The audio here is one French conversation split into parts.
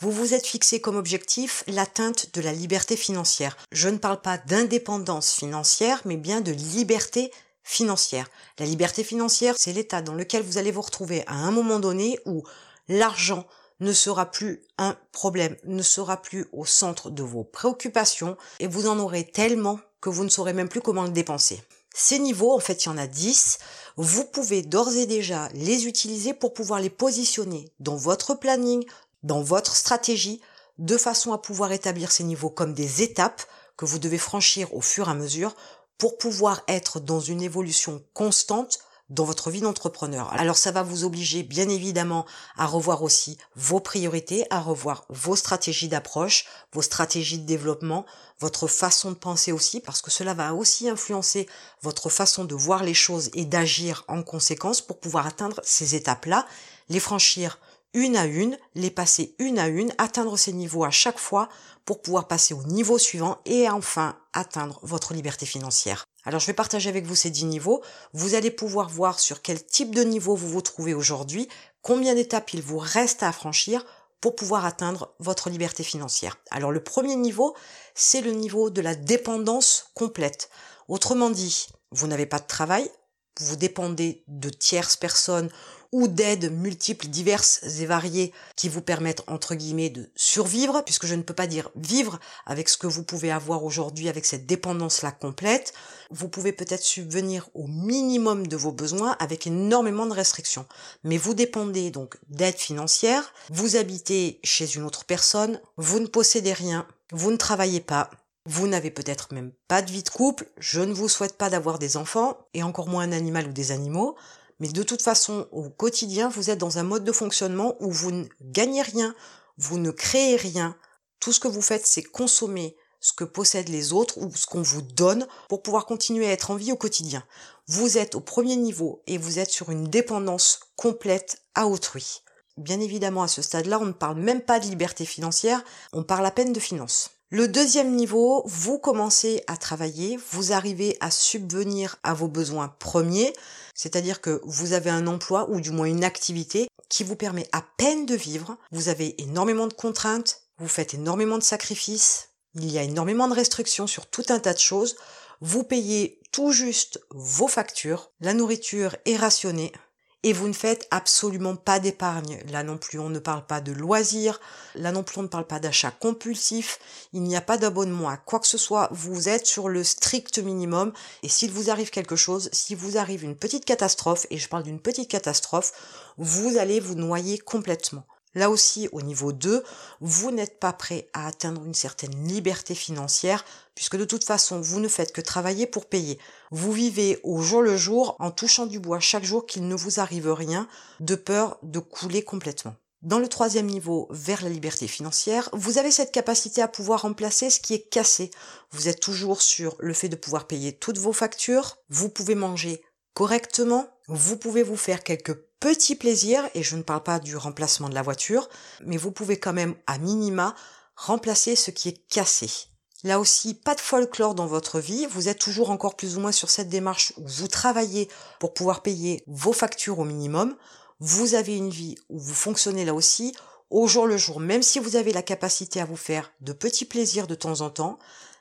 vous vous êtes fixé comme objectif l'atteinte de la liberté financière. Je ne parle pas d'indépendance financière, mais bien de liberté financière. La liberté financière, c'est l'état dans lequel vous allez vous retrouver à un moment donné où l'argent ne sera plus un problème, ne sera plus au centre de vos préoccupations et vous en aurez tellement que vous ne saurez même plus comment le dépenser. Ces niveaux, en fait, il y en a 10. Vous pouvez d'ores et déjà les utiliser pour pouvoir les positionner dans votre planning, dans votre stratégie, de façon à pouvoir établir ces niveaux comme des étapes que vous devez franchir au fur et à mesure pour pouvoir être dans une évolution constante dans votre vie d'entrepreneur. Alors ça va vous obliger bien évidemment à revoir aussi vos priorités, à revoir vos stratégies d'approche, vos stratégies de développement, votre façon de penser aussi, parce que cela va aussi influencer votre façon de voir les choses et d'agir en conséquence pour pouvoir atteindre ces étapes-là, les franchir une à une, les passer une à une, atteindre ces niveaux à chaque fois pour pouvoir passer au niveau suivant et enfin atteindre votre liberté financière. Alors je vais partager avec vous ces 10 niveaux. Vous allez pouvoir voir sur quel type de niveau vous vous trouvez aujourd'hui, combien d'étapes il vous reste à franchir pour pouvoir atteindre votre liberté financière. Alors le premier niveau, c'est le niveau de la dépendance complète. Autrement dit, vous n'avez pas de travail, vous dépendez de tierces personnes ou d'aides multiples, diverses et variées qui vous permettent entre guillemets de survivre, puisque je ne peux pas dire vivre avec ce que vous pouvez avoir aujourd'hui avec cette dépendance-là complète. Vous pouvez peut-être subvenir au minimum de vos besoins avec énormément de restrictions. Mais vous dépendez donc d'aides financières, vous habitez chez une autre personne, vous ne possédez rien, vous ne travaillez pas, vous n'avez peut-être même pas de vie de couple, je ne vous souhaite pas d'avoir des enfants, et encore moins un animal ou des animaux, mais de toute façon, au quotidien, vous êtes dans un mode de fonctionnement où vous ne gagnez rien, vous ne créez rien. Tout ce que vous faites, c'est consommer ce que possèdent les autres ou ce qu'on vous donne pour pouvoir continuer à être en vie au quotidien. Vous êtes au premier niveau et vous êtes sur une dépendance complète à autrui. Bien évidemment, à ce stade-là, on ne parle même pas de liberté financière, on parle à peine de finances. Le deuxième niveau, vous commencez à travailler, vous arrivez à subvenir à vos besoins premiers, c'est-à-dire que vous avez un emploi ou du moins une activité qui vous permet à peine de vivre, vous avez énormément de contraintes, vous faites énormément de sacrifices, il y a énormément de restrictions sur tout un tas de choses, vous payez tout juste vos factures, la nourriture est rationnée, et vous ne faites absolument pas d'épargne. Là non plus, on ne parle pas de loisirs, là non plus, on ne parle pas d'achat compulsif, il n'y a pas d'abonnement à quoi que ce soit, vous êtes sur le strict minimum, et s'il vous arrive quelque chose, si vous arrive une petite catastrophe, et je parle d'une petite catastrophe, vous allez vous noyer complètement. Là aussi, au niveau 2, vous n'êtes pas prêt à atteindre une certaine liberté financière, puisque de toute façon, vous ne faites que travailler pour payer. Vous vivez au jour le jour en touchant du bois chaque jour qu'il ne vous arrive rien, de peur de couler complètement. Dans le troisième niveau, vers la liberté financière, vous avez cette capacité à pouvoir remplacer ce qui est cassé. Vous êtes toujours sur le fait de pouvoir payer toutes vos factures, vous pouvez manger correctement, vous pouvez vous faire quelques petit plaisir, et je ne parle pas du remplacement de la voiture, mais vous pouvez quand même, à minima, remplacer ce qui est cassé. Là aussi, pas de folklore dans votre vie, vous êtes toujours encore plus ou moins sur cette démarche où vous travaillez pour pouvoir payer vos factures au minimum, vous avez une vie où vous fonctionnez là aussi. Au jour le jour, même si vous avez la capacité à vous faire de petits plaisirs de temps en temps,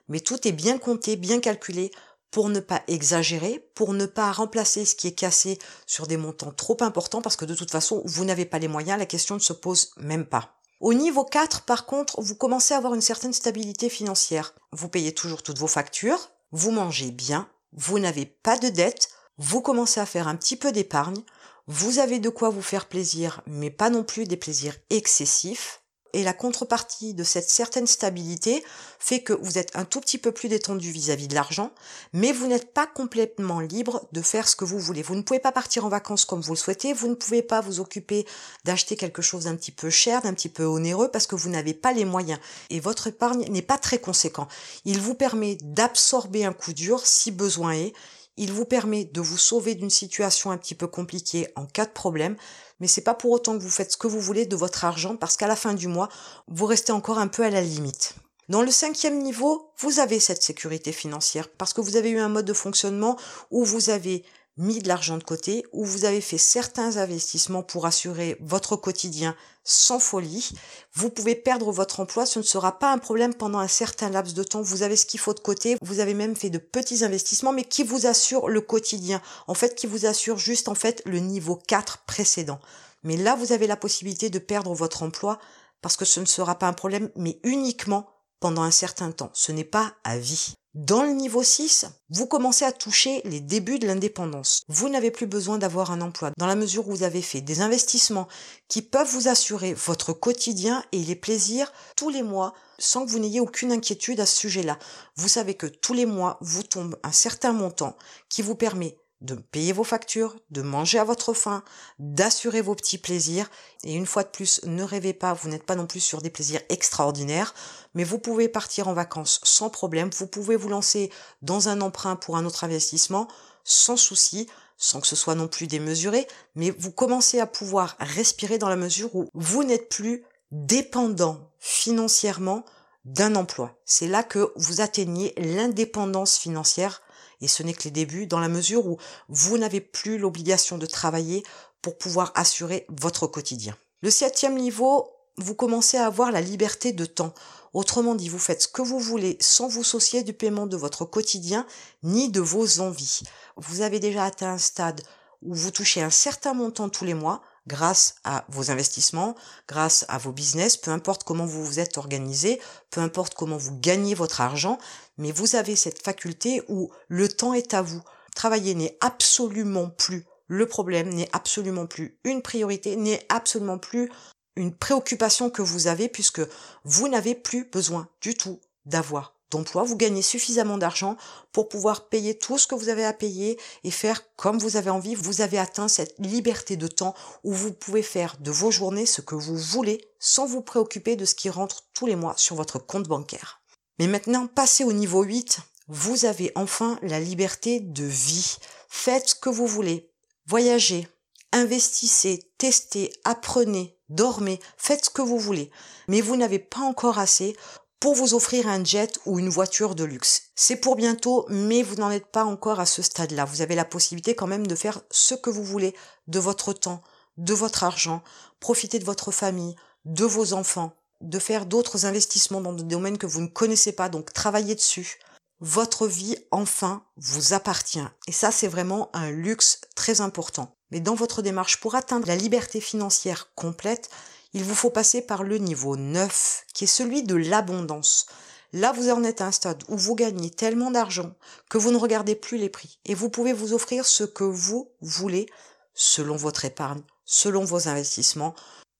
mais tout est bien compté, bien calculé pour ne pas exagérer, pour ne pas remplacer ce qui est cassé sur des montants trop importants, parce que de toute façon, vous n'avez pas les moyens, la question ne se pose même pas. Au niveau 4, par contre, vous commencez à avoir une certaine stabilité financière. Vous payez toujours toutes vos factures, vous mangez bien, vous n'avez pas de dette, vous commencez à faire un petit peu d'épargne, vous avez de quoi vous faire plaisir, mais pas non plus des plaisirs excessifs, et la contrepartie de cette certaine stabilité fait que vous êtes un tout petit peu plus détendu vis-à-vis de l'argent, mais vous n'êtes pas complètement libre de faire ce que vous voulez. Vous ne pouvez pas partir en vacances comme vous le souhaitez, vous ne pouvez pas vous occuper d'acheter quelque chose d'un petit peu cher, d'un petit peu onéreux, parce que vous n'avez pas les moyens. Et votre épargne n'est pas très conséquent. Il vous permet d'absorber un coup dur si besoin est, il vous permet de vous sauver d'une situation un petit peu compliquée en cas de problème, mais c'est pas pour autant que vous faites ce que vous voulez de votre argent parce qu'à la fin du mois, vous restez encore un peu à la limite. Dans le cinquième niveau, vous avez cette sécurité financière parce que vous avez eu un mode de fonctionnement où vous avez mis de l'argent de côté, où vous avez fait certains investissements pour assurer votre quotidien sans folie. Vous pouvez perdre votre emploi, ce ne sera pas un problème pendant un certain laps de temps. Vous avez ce qu'il faut de côté, vous avez même fait de petits investissements, mais qui vous assurent le quotidien. En fait, qui vous assure juste en fait le niveau 4 précédent. Mais là, vous avez la possibilité de perdre votre emploi parce que ce ne sera pas un problème, mais uniquement pendant un certain temps. Ce n'est pas à vie. Dans le niveau 6, vous commencez à toucher les débuts de l'indépendance. Vous n'avez plus besoin d'avoir un emploi dans la mesure où vous avez fait des investissements qui peuvent vous assurer votre quotidien et les plaisirs tous les mois sans que vous n'ayez aucune inquiétude à ce sujet-là. Vous savez que tous les mois vous tombe un certain montant qui vous permet de payer vos factures, de manger à votre faim, d'assurer vos petits plaisirs. Et une fois de plus, ne rêvez pas, vous n'êtes pas non plus sur des plaisirs extraordinaires, mais vous pouvez partir en vacances sans problème, vous pouvez vous lancer dans un emprunt pour un autre investissement sans souci, sans que ce soit non plus démesuré, mais vous commencez à pouvoir respirer dans la mesure où vous n'êtes plus dépendant financièrement d'un emploi. C'est là que vous atteignez l'indépendance financière et ce n'est que les débuts dans la mesure où vous n'avez plus l'obligation de travailler pour pouvoir assurer votre quotidien. Le septième niveau, vous commencez à avoir la liberté de temps. Autrement dit, vous faites ce que vous voulez sans vous soucier du paiement de votre quotidien ni de vos envies. Vous avez déjà atteint un stade où vous touchez un certain montant tous les mois, grâce à vos investissements, grâce à vos business, peu importe comment vous vous êtes organisé, peu importe comment vous gagnez votre argent, mais vous avez cette faculté où le temps est à vous. Travailler n'est absolument plus le problème, n'est absolument plus une priorité, n'est absolument plus une préoccupation que vous avez puisque vous n'avez plus besoin du tout d'avoir d'emploi, vous gagnez suffisamment d'argent pour pouvoir payer tout ce que vous avez à payer et faire comme vous avez envie. Vous avez atteint cette liberté de temps où vous pouvez faire de vos journées ce que vous voulez sans vous préoccuper de ce qui rentre tous les mois sur votre compte bancaire. Mais maintenant, passez au niveau 8, vous avez enfin la liberté de vie. Faites ce que vous voulez. Voyagez, investissez, testez, apprenez, dormez, faites ce que vous voulez. Mais vous n'avez pas encore assez pour vous offrir un jet ou une voiture de luxe. C'est pour bientôt, mais vous n'en êtes pas encore à ce stade-là. Vous avez la possibilité quand même de faire ce que vous voulez de votre temps, de votre argent, profiter de votre famille, de vos enfants, de faire d'autres investissements dans des domaines que vous ne connaissez pas, donc travailler dessus. Votre vie, enfin, vous appartient. Et ça, c'est vraiment un luxe très important. Mais dans votre démarche pour atteindre la liberté financière complète, il vous faut passer par le niveau 9, qui est celui de l'abondance. Là, vous en êtes à un stade où vous gagnez tellement d'argent que vous ne regardez plus les prix et vous pouvez vous offrir ce que vous voulez selon votre épargne, selon vos investissements,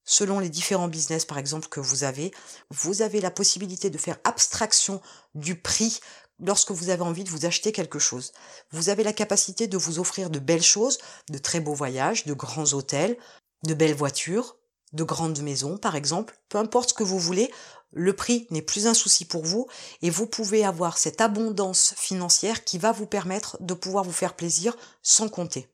selon les différents business par exemple que vous avez. Vous avez la possibilité de faire abstraction du prix lorsque vous avez envie de vous acheter quelque chose. Vous avez la capacité de vous offrir de belles choses, de très beaux voyages, de grands hôtels, de belles voitures, de grandes maisons, par exemple, peu importe ce que vous voulez, le prix n'est plus un souci pour vous et vous pouvez avoir cette abondance financière qui va vous permettre de pouvoir vous faire plaisir sans compter.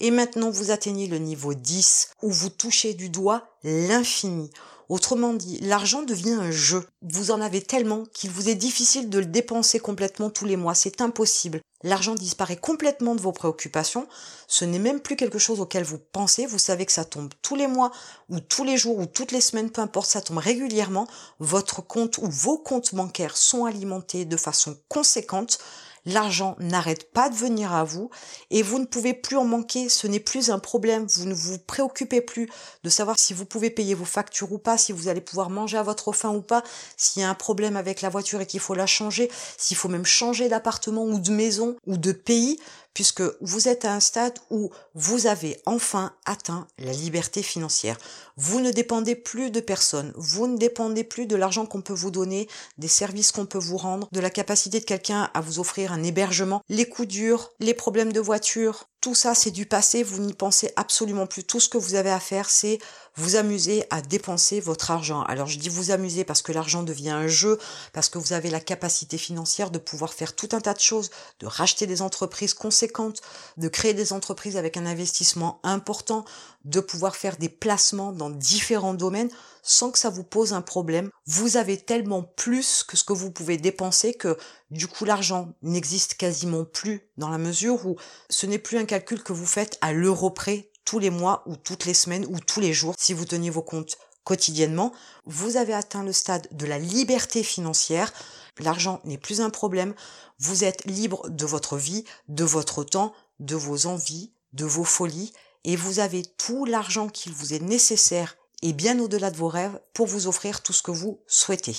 Et maintenant, vous atteignez le niveau 10 où vous touchez du doigt l'infini. Autrement dit, l'argent devient un jeu. Vous en avez tellement qu'il vous est difficile de le dépenser complètement tous les mois. C'est impossible. L'argent disparaît complètement de vos préoccupations. Ce n'est même plus quelque chose auquel vous pensez. Vous savez que ça tombe tous les mois ou tous les jours ou toutes les semaines, peu importe, ça tombe régulièrement. Votre compte ou vos comptes bancaires sont alimentés de façon conséquente l'argent n'arrête pas de venir à vous et vous ne pouvez plus en manquer, ce n'est plus un problème, vous ne vous préoccupez plus de savoir si vous pouvez payer vos factures ou pas, si vous allez pouvoir manger à votre faim ou pas, s'il y a un problème avec la voiture et qu'il faut la changer, s'il faut même changer d'appartement ou de maison ou de pays, puisque vous êtes à un stade où vous avez enfin atteint la liberté financière. Vous ne dépendez plus de personne, vous ne dépendez plus de l'argent qu'on peut vous donner, des services qu'on peut vous rendre, de la capacité de quelqu'un à vous offrir un hébergement, les coups durs, les problèmes de voiture, tout ça c'est du passé, vous n'y pensez absolument plus. Tout ce que vous avez à faire c'est vous amuser à dépenser votre argent. Alors je dis vous amuser parce que l'argent devient un jeu, parce que vous avez la capacité financière de pouvoir faire tout un tas de choses, de racheter des entreprises conséquentes, de créer des entreprises avec un investissement important, de pouvoir faire des placements dans différents domaines sans que ça vous pose un problème. Vous avez tellement plus que ce que vous pouvez dépenser que du coup l'argent n'existe quasiment plus dans la mesure où ce n'est plus un calcul que vous faites à l'euro près tous les mois ou toutes les semaines ou tous les jours si vous teniez vos comptes quotidiennement, vous avez atteint le stade de la liberté financière. L'argent n'est plus un problème. Vous êtes libre de votre vie, de votre temps, de vos envies, de vos folies, et vous avez tout l'argent qu'il vous est nécessaire et bien au-delà de vos rêves pour vous offrir tout ce que vous souhaitez.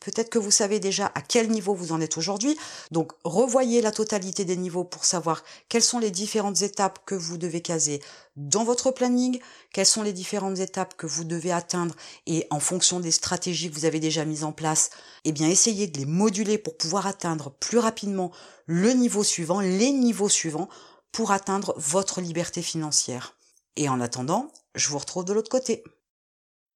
Peut-être que vous savez déjà à quel niveau vous en êtes aujourd'hui. Donc revoyez la totalité des niveaux pour savoir quelles sont les différentes étapes que vous devez caser dans votre planning, quelles sont les différentes étapes que vous devez atteindre et en fonction des stratégies que vous avez déjà mises en place, eh bien essayez de les moduler pour pouvoir atteindre plus rapidement le niveau suivant, les niveaux suivants pour atteindre votre liberté financière. Et en attendant, je vous retrouve de l'autre côté.